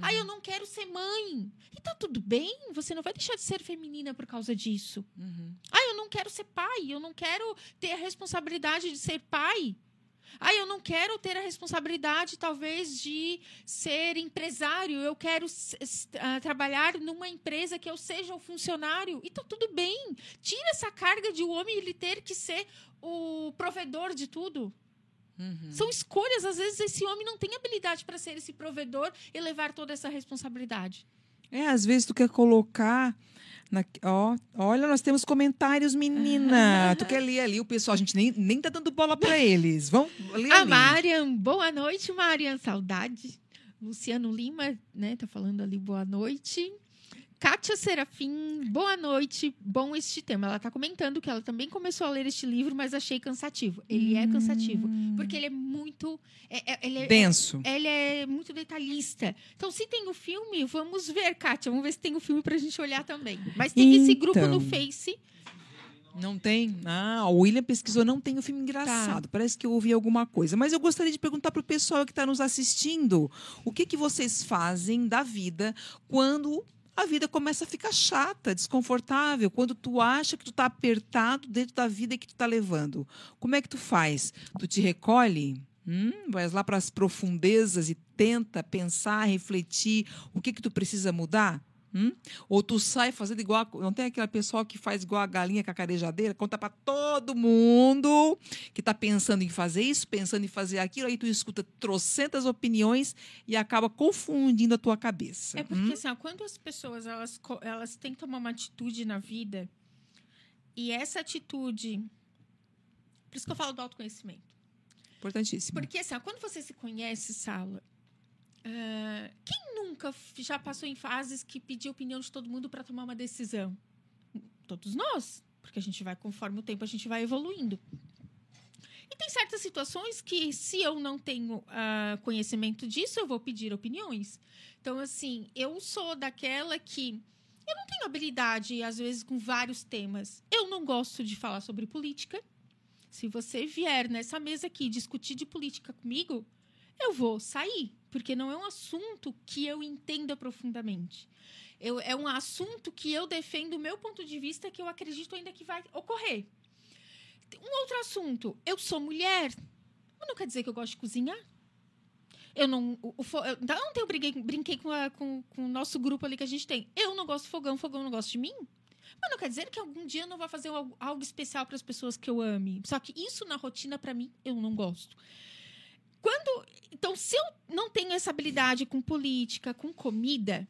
Ah, eu não quero ser mãe. E tá tudo bem, você não vai deixar de ser feminina por causa disso. Uhum. Ah, eu não quero ser pai, eu não quero ter a responsabilidade de ser pai. Ah, eu não quero ter a responsabilidade, talvez, de ser empresário. Eu quero ah, trabalhar numa empresa que eu seja o funcionário. E tá tudo bem. Tira essa carga de o homem ele ter que ser o provedor de tudo. Uhum. São escolhas. Às vezes, esse homem não tem habilidade para ser esse provedor e levar toda essa responsabilidade. É, às vezes tu quer colocar. Na, ó, olha, nós temos comentários, menina. tu quer ler ali o pessoal, a gente nem, nem tá dando bola pra eles. Vamos ler A ali. Marian, boa noite, Marian, saudade. Luciano Lima, né, tá falando ali boa noite. Kátia Serafim, boa noite, bom este tema. Ela tá comentando que ela também começou a ler este livro, mas achei cansativo. Ele é cansativo, porque ele é muito... é- é- ele, é, Denso. ele é muito detalhista. Então, se tem o filme, vamos ver, Kátia. Vamos ver se tem o filme pra gente olhar também. Mas tem esse grupo no Então. Face. Não tem? Ah, o William pesquisou, não tem o filme engraçado. Parece que eu ouvi alguma coisa. Mas eu gostaria de perguntar para o pessoal que está nos assistindo: o que, que vocês fazem da vida quando a vida começa a ficar chata, desconfortável, quando tu acha que tu está apertado dentro da vida que tu está levando? Como é que tu faz? Tu te recolhe? Hum, vais lá para as profundezas e tenta pensar, refletir o que que tu precisa mudar? Hum? Ou tu sai fazendo igual. a- Não tem aquela pessoa que faz igual a galinha com a carejadeira, conta para todo mundo que tá pensando em fazer isso, pensando em fazer aquilo, aí tu escuta trocentas opiniões e acaba confundindo a tua cabeça. É porque, Hum? assim, ó, quando as pessoas elas, elas têm que tomar uma atitude na vida, e essa atitude. Por isso que eu falo do autoconhecimento. Importantíssimo. Porque, assim, ó, quando você se conhece, Sala, ah, quem nunca já passou em fases que pediu opinião de todo mundo para tomar uma decisão? Todos nós. Porque a gente vai, conforme o tempo, a gente vai evoluindo. E tem certas situações que, se eu não tenho ah, conhecimento disso, eu vou pedir opiniões. Então, assim, eu sou daquela que. Eu não tenho habilidade, às vezes, com vários temas. Eu não gosto de falar sobre política. Se você vier nessa mesa aqui discutir de política comigo, eu vou sair, porque não é um assunto que eu entenda profundamente. Eu- é um assunto que eu defendo o meu ponto de vista que eu acredito ainda que vai ocorrer. Um outro assunto, eu sou mulher, mas não quer dizer que eu gosto de cozinhar. Eu não, o, o eu não tenho briguei, brinquei com, a- com, com o nosso grupo ali que a gente tem. Eu não gosto de fogão, fogão não gosta de mim. Mas não quer dizer que algum dia eu não vou fazer algo especial para as pessoas que eu ame. Só que isso na rotina, para mim, eu não gosto. Quando. Então, se eu não tenho essa habilidade com política, com comida,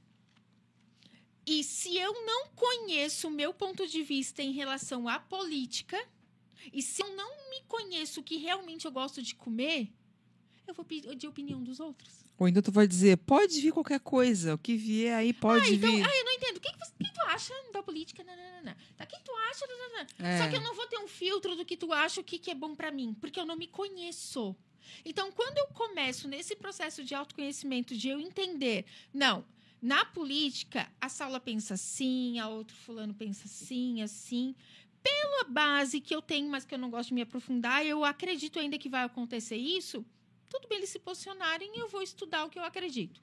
e se eu não conheço o meu ponto de vista em relação à política, e se eu não me conheço o que realmente eu gosto de comer, eu vou pedir opinião dos outros. Ou então tu vai dizer, pode vir qualquer coisa, o que vier aí pode Ah, então, vir. ah, eu não entendo. O que, tu acha da política? Não, não, não, não. Tá, o que tu acha? Não, não, não. É. Só que eu não vou ter um filtro do que tu acha, o que, que é bom pra mim, porque eu não me conheço. Então, quando eu começo nesse processo de autoconhecimento, de eu entender, não, na política, a Saula pensa assim, a outro fulano pensa assim, assim. Pela base que eu tenho, mas que eu não gosto de me aprofundar, eu acredito ainda que vai acontecer isso. Tudo bem eles se posicionarem eu vou estudar o que eu acredito.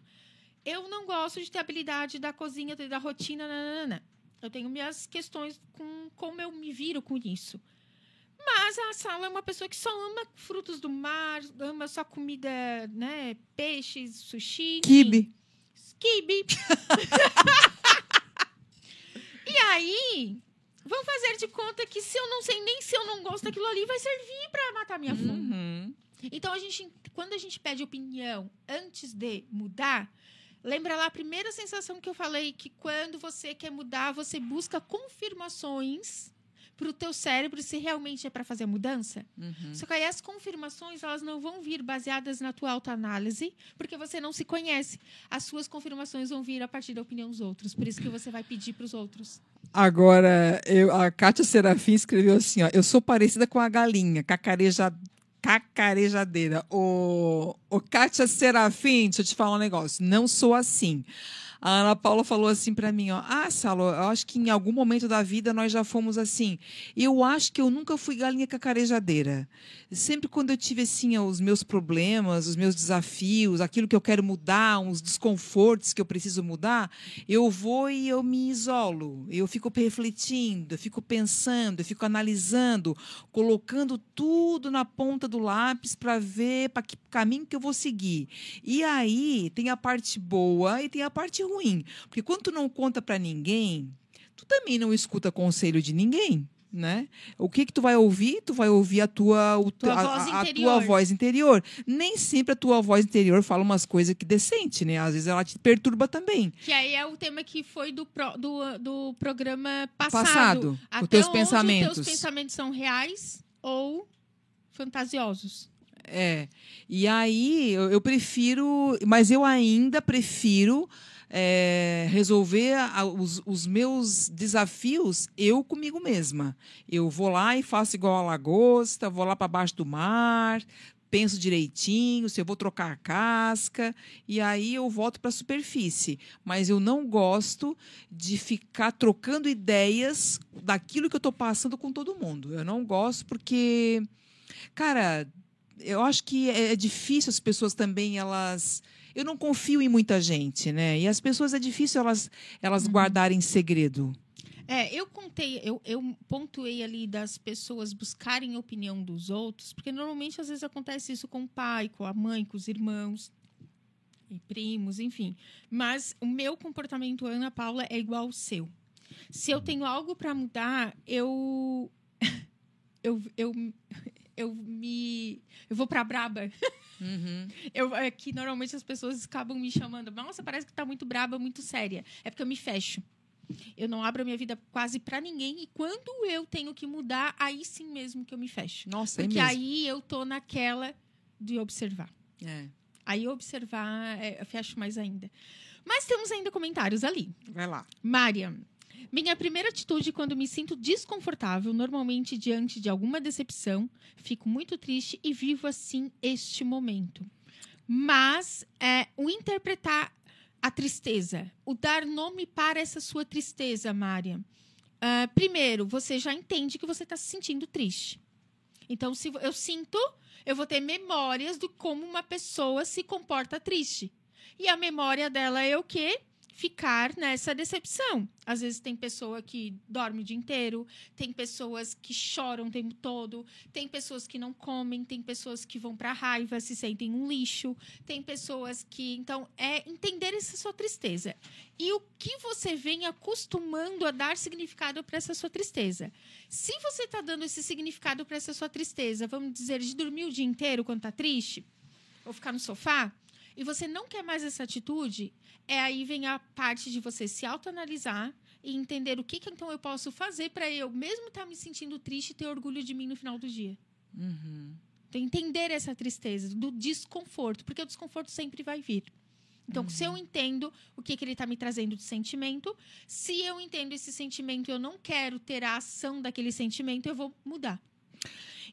Eu não gosto de ter habilidade da cozinha, da rotina, nananana. Eu tenho minhas questões com como eu me viro com isso. Mas a Sala é uma pessoa que só ama frutos do mar, ama só comida, né? Peixes, sushi. Kibe. Kibe. E aí, vamos fazer de conta que se eu não sei nem se eu não gosto daquilo ali, vai servir para matar minha fome. Uhum. Então, a gente, quando a gente pede opinião antes de mudar, lembra lá a primeira sensação que eu falei, que quando você quer mudar, você busca confirmações para o teu cérebro se realmente é para fazer a mudança. Uhum. Só que aí as confirmações, elas não vão vir baseadas na tua autoanálise, porque você não se conhece. As suas confirmações vão vir a partir da opinião dos outros. Por isso que você vai pedir para os outros. Agora, eu, a Kátia Serafim escreveu assim: ó, eu sou parecida com a galinha, cacareja, cacarejadeira. O, o Kátia Serafim, deixa eu te falar um negócio, não sou assim. A Ana Paula falou assim para mim, ó, ah, Salo, eu acho que em algum momento da vida nós já fomos assim. Eu acho que eu nunca fui galinha cacarejadeira. Sempre quando eu tive assim os meus problemas, os meus desafios, aquilo que eu quero mudar, uns desconfortos que eu preciso mudar, eu vou e eu me isolo. Eu fico refletindo, eu fico pensando, eu fico analisando, colocando tudo na ponta do lápis para ver para que caminho que eu vou seguir. E aí tem a parte boa e tem a parte ruim. Porque quando tu não conta para ninguém, tu também não escuta conselho de ninguém. Né? O que que tu vai ouvir? Tu vai ouvir a tua, o, Tua a, voz a- a interior. tua voz interior. Nem sempre a tua voz interior fala umas coisas que decente, né? Às vezes ela te perturba também. Que aí é o tema que foi do, pro- do, do programa passado. Passado, os Até teus onde pensamentos. os teus pensamentos são reais ou fantasiosos. É. E aí eu, eu prefiro, mas eu ainda prefiro é, resolver a- os, os meus desafios eu comigo mesma. Eu vou lá e faço igual a lagosta, vou lá para baixo do mar, penso direitinho, se eu vou trocar a casca, e aí eu volto para a superfície. Mas eu não gosto de ficar trocando ideias daquilo que eu estou passando com todo mundo. Eu não gosto porque, cara, eu acho que é é difícil as pessoas também elas eu não confio em muita gente, né? E as pessoas é difícil elas elas guardarem segredo. É, eu contei, eu, eu pontuei ali das pessoas buscarem a opinião dos outros, porque normalmente às vezes acontece isso com o pai, com a mãe, com os irmãos e primos, enfim. Mas o meu comportamento, Ana Paula, é igual ao seu. Se eu tenho algo para mudar, eu eu, eu eu me eu vou para braba. Eu, é que normalmente as pessoas acabam me chamando, nossa, parece que tá muito braba, muito séria. É porque eu me fecho. Eu não abro a minha vida quase para ninguém e quando eu tenho que mudar, aí sim mesmo que eu me fecho. Nossa, é Porque mesmo. aí eu tô naquela de observar. É. Aí observar, é, eu fecho mais ainda. Mas temos ainda comentários ali. Vai lá. Mariam, minha primeira atitude quando me sinto desconfortável, normalmente diante de alguma decepção, fico muito triste e vivo assim este momento. Mas é, o interpretar a tristeza, o dar nome para essa sua tristeza, Mariam. Ah, primeiro, você já entende que você está se sentindo triste. Então, se eu sinto, eu vou ter memórias de como uma pessoa se comporta triste. E a memória dela é o quê? Ficar nessa decepção. Às vezes tem pessoa que dorme o dia inteiro, tem pessoas que choram o tempo todo, tem pessoas que não comem, tem pessoas que vão para raiva, se sentem um lixo, tem pessoas que. Então, é entender essa sua tristeza. E o que você vem acostumando a dar significado para essa sua tristeza. Se você está dando esse significado para essa sua tristeza, vamos dizer, de dormir o dia inteiro quando está triste, ou ficar no sofá, e você não quer mais essa atitude, é aí vem a parte de você se autoanalisar e entender o que, que então eu posso fazer para eu, mesmo estar me sentindo triste, ter orgulho de mim no final do dia. Então, entender essa tristeza, do desconforto, porque o desconforto sempre vai vir. Então, se eu entendo o que, que ele está me trazendo de sentimento, se eu entendo esse sentimento e eu não quero ter a ação daquele sentimento, eu vou mudar.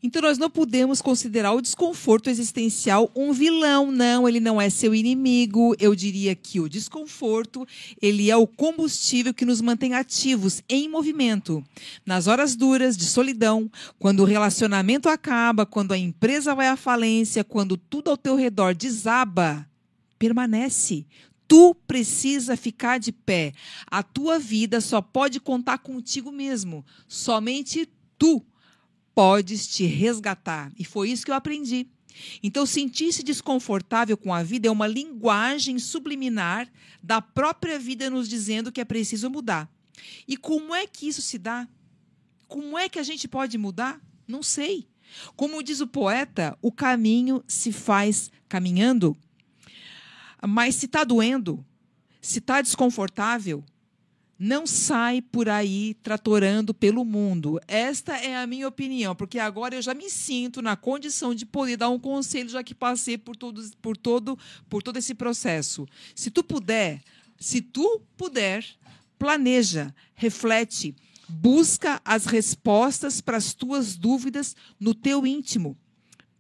Então nós não podemos considerar o desconforto existencial um vilão, não, ele não é seu inimigo. Eu diria que o desconforto, ele é o combustível que nos mantém ativos, em movimento. Nas horas duras de solidão, quando o relacionamento acaba, quando a empresa vai à falência, quando tudo ao teu redor desaba, permanece. Tu precisa ficar de pé. A tua vida só pode contar contigo mesmo. Somente tu podes te resgatar. E foi isso que eu aprendi. Então, sentir-se desconfortável com a vida é uma linguagem subliminar da própria vida nos dizendo que é preciso mudar. E como é que isso se dá? Como é que a gente pode mudar? Não sei. Como diz o poeta, o caminho se faz caminhando. Mas se está doendo, se está desconfortável, não sai por aí tratorando pelo mundo. Esta é a minha opinião, porque agora eu já me sinto na condição de poder dar um conselho, já que passei por, por, todo, por todo esse processo. Se tu puder, se tu puder, planeja, reflete, busca as respostas para as tuas dúvidas no teu íntimo.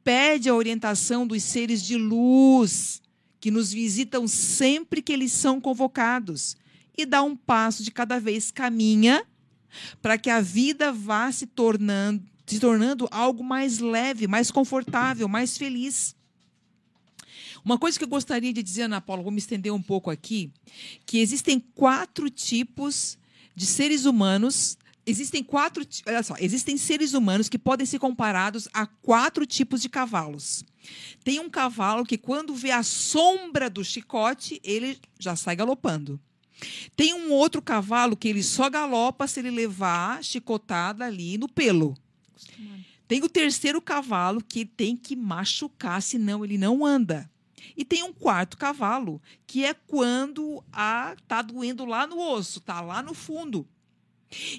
Pede a orientação dos seres de luz que nos visitam sempre que eles são convocados e dá um passo de cada vez, caminha para que a vida vá se tornando, se tornando algo mais leve, mais confortável, mais feliz. Uma coisa que eu gostaria de dizer, Ana Paula, vou me estender um pouco aqui, que existem quatro tipos de seres humanos. Existem quatro, olha só, existem seres humanos que podem ser comparados a quatro tipos de cavalos. Tem um cavalo que, quando vê a sombra do chicote, ele já sai galopando. Tem um outro cavalo que ele só galopa se ele levar chicotada ali no pelo. Tem o terceiro cavalo que tem que machucar, senão ele não anda. E tem um quarto cavalo, que é quando a tá doendo lá no osso, tá lá no fundo.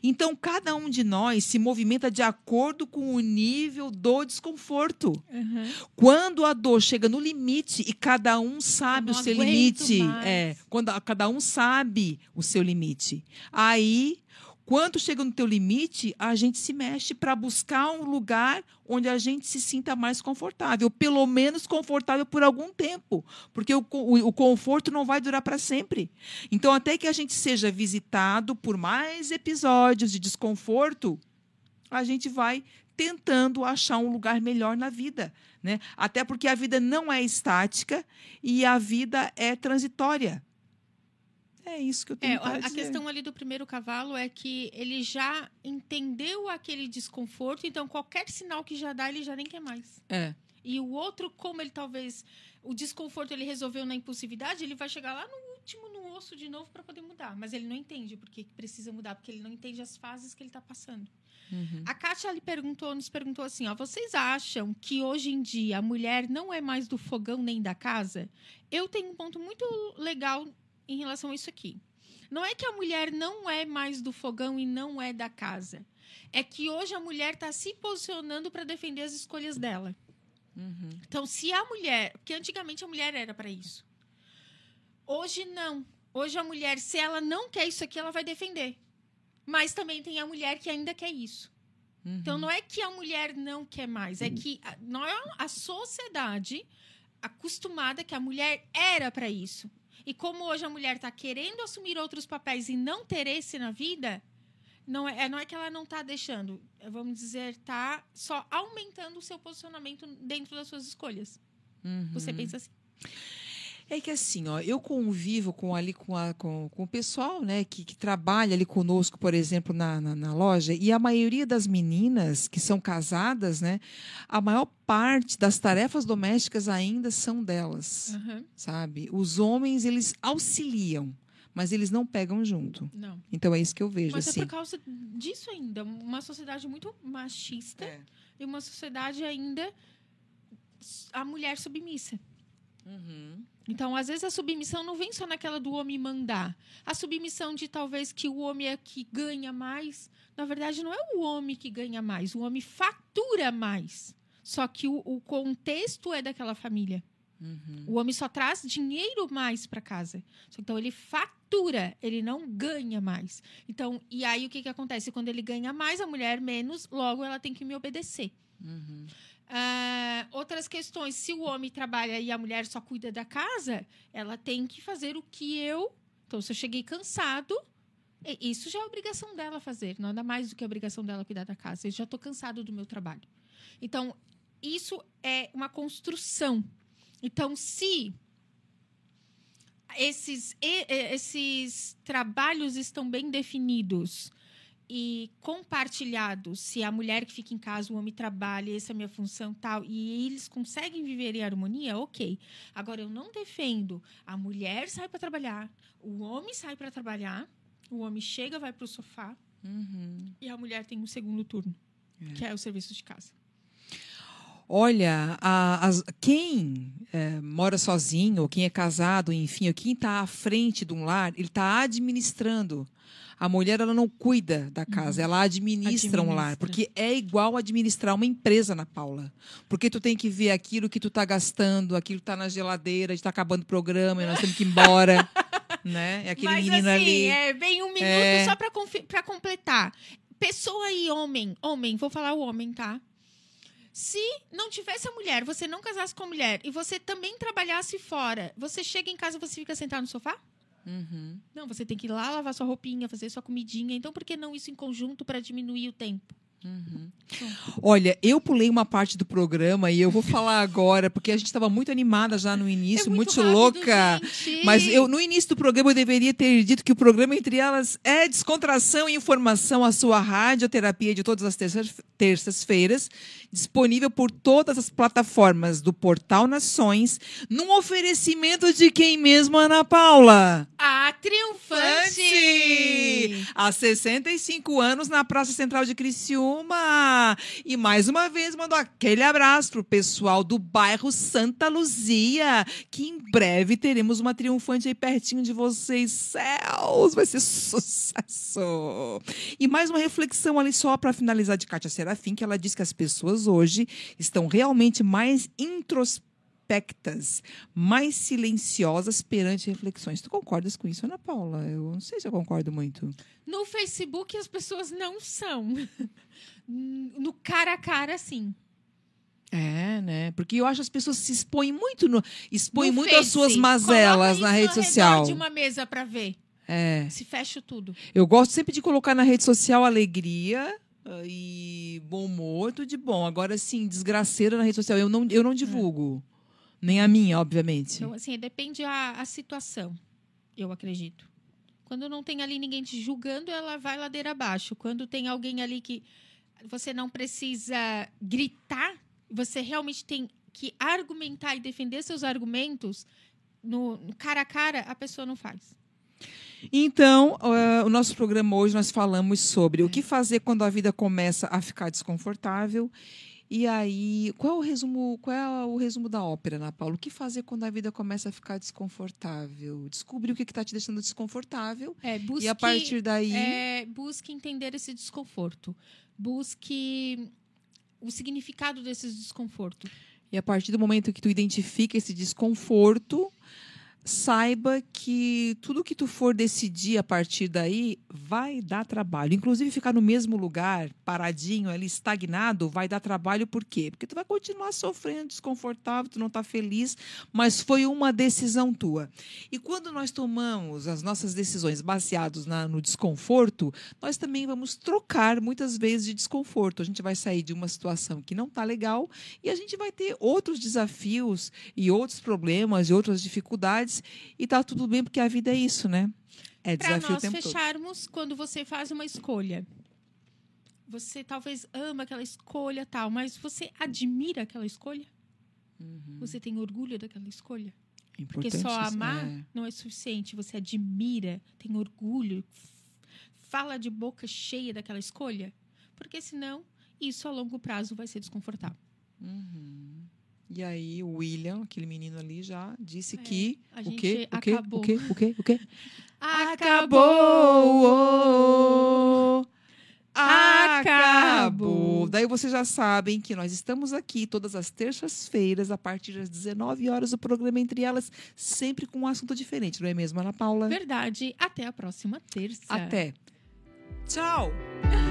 Então, cada um de nós se movimenta de acordo com o nível do desconforto. Uhum. Quando a dor chega no limite e cada um sabe o seu limite, mais. é, quando a- cada um sabe o seu limite. Aí, quando chega no teu limite, a gente se mexe para buscar um lugar onde a gente se sinta mais confortável, pelo menos confortável por algum tempo, porque o, o, o conforto não vai durar para sempre. Então, até que a gente seja visitado por mais episódios de desconforto, a gente vai tentando achar um lugar melhor na vida, né? Até porque a vida não é estática e a vida é transitória. É isso que eu tenho É, a, a questão ali do primeiro cavalo é que ele já entendeu aquele desconforto, então qualquer sinal que já dá, ele já nem quer mais. É. E o outro, como ele talvez o desconforto ele resolveu na impulsividade, ele vai chegar lá no último, no osso de novo para poder mudar. Mas ele não entende porque precisa mudar, porque ele não entende as fases que ele está passando. Uhum. A Kátia lhe perguntou, nos perguntou assim: ó, vocês acham que hoje em dia a mulher não é mais do fogão nem da casa? Eu tenho um ponto muito legal em relação a isso aqui. Não é que a mulher não é mais do fogão e não é da casa. É que hoje a mulher está se posicionando para defender as escolhas dela. Uhum. Então, se a mulher. Porque antigamente a mulher era para isso. Hoje não. Hoje a mulher, se ela não quer isso aqui, ela vai defender. Mas também tem a mulher que ainda quer isso. Uhum. Então não é que a mulher não quer mais, é que a, não é a sociedade acostumada que a mulher era para isso. E como hoje a mulher está querendo assumir outros papéis e não ter esse na vida, não é, não é que ela não está deixando, é, vamos dizer, está só aumentando o seu posicionamento dentro das suas escolhas. Você Uhum. pensa assim? É que assim, ó, eu convivo com ali com, a- com, com o pessoal, né, que, que trabalha ali conosco, por exemplo, na, na, na loja, e a maioria das meninas que são casadas, né, a maior parte das tarefas domésticas ainda são delas, Aham. sabe? Os homens eles auxiliam, mas eles não pegam junto. Não. Então é isso que eu vejo Mas é assim. por causa disso ainda. Uma sociedade muito machista É. e uma sociedade ainda a mulher submissa. Uhum. Então, às vezes, a submissão não vem só naquela do homem mandar. A submissão de talvez que o homem é que ganha mais. Na verdade, não é o homem que ganha mais. O homem fatura mais. Só que o, o contexto é daquela família. Uhum. O homem só traz dinheiro mais para casa. Então, ele fatura, ele não ganha mais. Então, e aí o que, que acontece? Quando ele ganha mais, a mulher menos, logo ela tem que me obedecer. Uhum. Ah, outras questões, se o homem trabalha e a mulher só cuida da casa, ela tem que fazer o que eu. Então, se eu cheguei cansado, isso já é obrigação dela fazer, nada mais do que a obrigação dela cuidar da casa. Eu já estou cansado do meu trabalho. Então, isso é uma construção. Então, se esses, esses trabalhos estão bem definidos e compartilhados, se a mulher que fica em casa, o homem trabalha, essa é a minha função tal, e eles conseguem viver em harmonia, ok. Agora, eu não defendo a mulher sai para trabalhar, o homem sai para trabalhar, O homem chega, vai pro sofá Uhum. e a mulher tem um segundo turno, que é o serviço de casa. Olha, a- as- quem é, mora sozinho, ou quem é casado, enfim, ou quem está à frente de um lar, ele está administrando. A mulher ela não cuida da casa, ela administra, um lar, Administra. porque é igual administrar uma empresa, Ana Paula. Porque tu tem que ver aquilo que tu está gastando, aquilo que está na geladeira, está acabando o programa, e nós temos que ir embora, né? É aquele Mas menino assim, ali. é bem um minuto É. só pra completar. Pessoa e homem, homem, vou falar o homem, tá? Se não tivesse a mulher, você não casasse com a mulher e você também trabalhasse fora, você chega em casa e você fica sentado no sofá? Uhum. Não, você tem que ir lá lavar sua roupinha, fazer sua comidinha. Então, por que não isso em conjunto pra diminuir o tempo? Olha, eu pulei uma parte do programa e eu vou falar agora, porque a gente estava muito animada já no início, É muito, rápido, louca. gente. Mas eu, no início do programa, eu deveria ter dito que o programa, entre elas, é descontração e informação, a sua radioterapia de todas as terças- terças-feiras, disponível por todas as plataformas do Portal Nações, num oferecimento de quem mesmo, Ana Paula? A triunfante! Há 65 anos na Praça Central de Criciúma. E mais uma vez mando aquele abraço pro pessoal do bairro Santa Luzia, que em breve teremos uma triunfante aí pertinho de vocês. Céus, vai ser sucesso. E mais uma reflexão ali só para finalizar de Kátia Serafim, que ela diz que as pessoas hoje estão realmente mais introspectas, mais silenciosas perante reflexões. Tu concordas com isso, Ana Paula? Eu não sei se eu concordo muito. No Facebook as pessoas não são. No cara a cara, sim. É, né? Porque eu acho que as pessoas se expõem muito, no, expõem No muito as Face. suas mazelas na rede social. de uma mesa pra ver. É. Se fecha tudo. Eu gosto sempre de colocar na rede social alegria ah, e bom humor, tudo de bom. Agora, sim, desgraceira na rede social, eu não, eu não divulgo. Nem a minha, obviamente. Então, assim, depende a, a situação, eu acredito. Quando não tem ali ninguém te julgando, ela vai ladeira abaixo. Quando tem alguém ali que você não precisa gritar, você realmente tem que argumentar e defender seus argumentos no, no cara a cara, a pessoa não faz. Então, ah, o nosso programa hoje nós falamos sobre o que fazer quando a vida começa a ficar desconfortável. E aí, qual é o resumo, qual é o resumo da ópera, Ana Paula? O que fazer quando a vida começa a ficar desconfortável? Descobrir o que está te deixando desconfortável. É, busque, e a partir daí. é, busque entender esse desconforto. Busque o significado desse desconforto. E a partir do momento que tu identifica esse desconforto, saiba que tudo que tu for decidir a partir daí vai dar trabalho. Inclusive ficar no mesmo lugar, paradinho ali, estagnado, vai dar trabalho por quê? Porque tu vai continuar sofrendo, desconfortável, tu não está feliz, mas foi uma decisão tua. E quando nós tomamos as nossas decisões baseadas na- no desconforto, nós também vamos trocar muitas vezes de desconforto. A gente vai sair de uma situação que não está legal e a gente vai ter outros desafios e outros problemas e outras dificuldades e tá tudo bem porque a vida é isso, né? É Para desafio o nós tempo todo. fecharmos, quando você faz uma escolha, você talvez ama aquela escolha tal, mas você admira aquela escolha? Você tem orgulho daquela escolha? Porque só amar é. não é suficiente. Você admira, tem orgulho, fala de boca cheia daquela escolha. Porque senão, isso a longo prazo vai ser desconfortável. E aí o William, aquele menino ali, já disse É, que a o quê? O quê? acabou. O quê? O quê? O quê? Acabou! Acabou! Acabou! Daí vocês já sabem que nós estamos aqui todas as terças-feiras, a partir das 19 horas, o programa Entre Elas, sempre com um assunto diferente, não é mesmo, Ana Paula? Verdade. Até a próxima terça. Até. Tchau!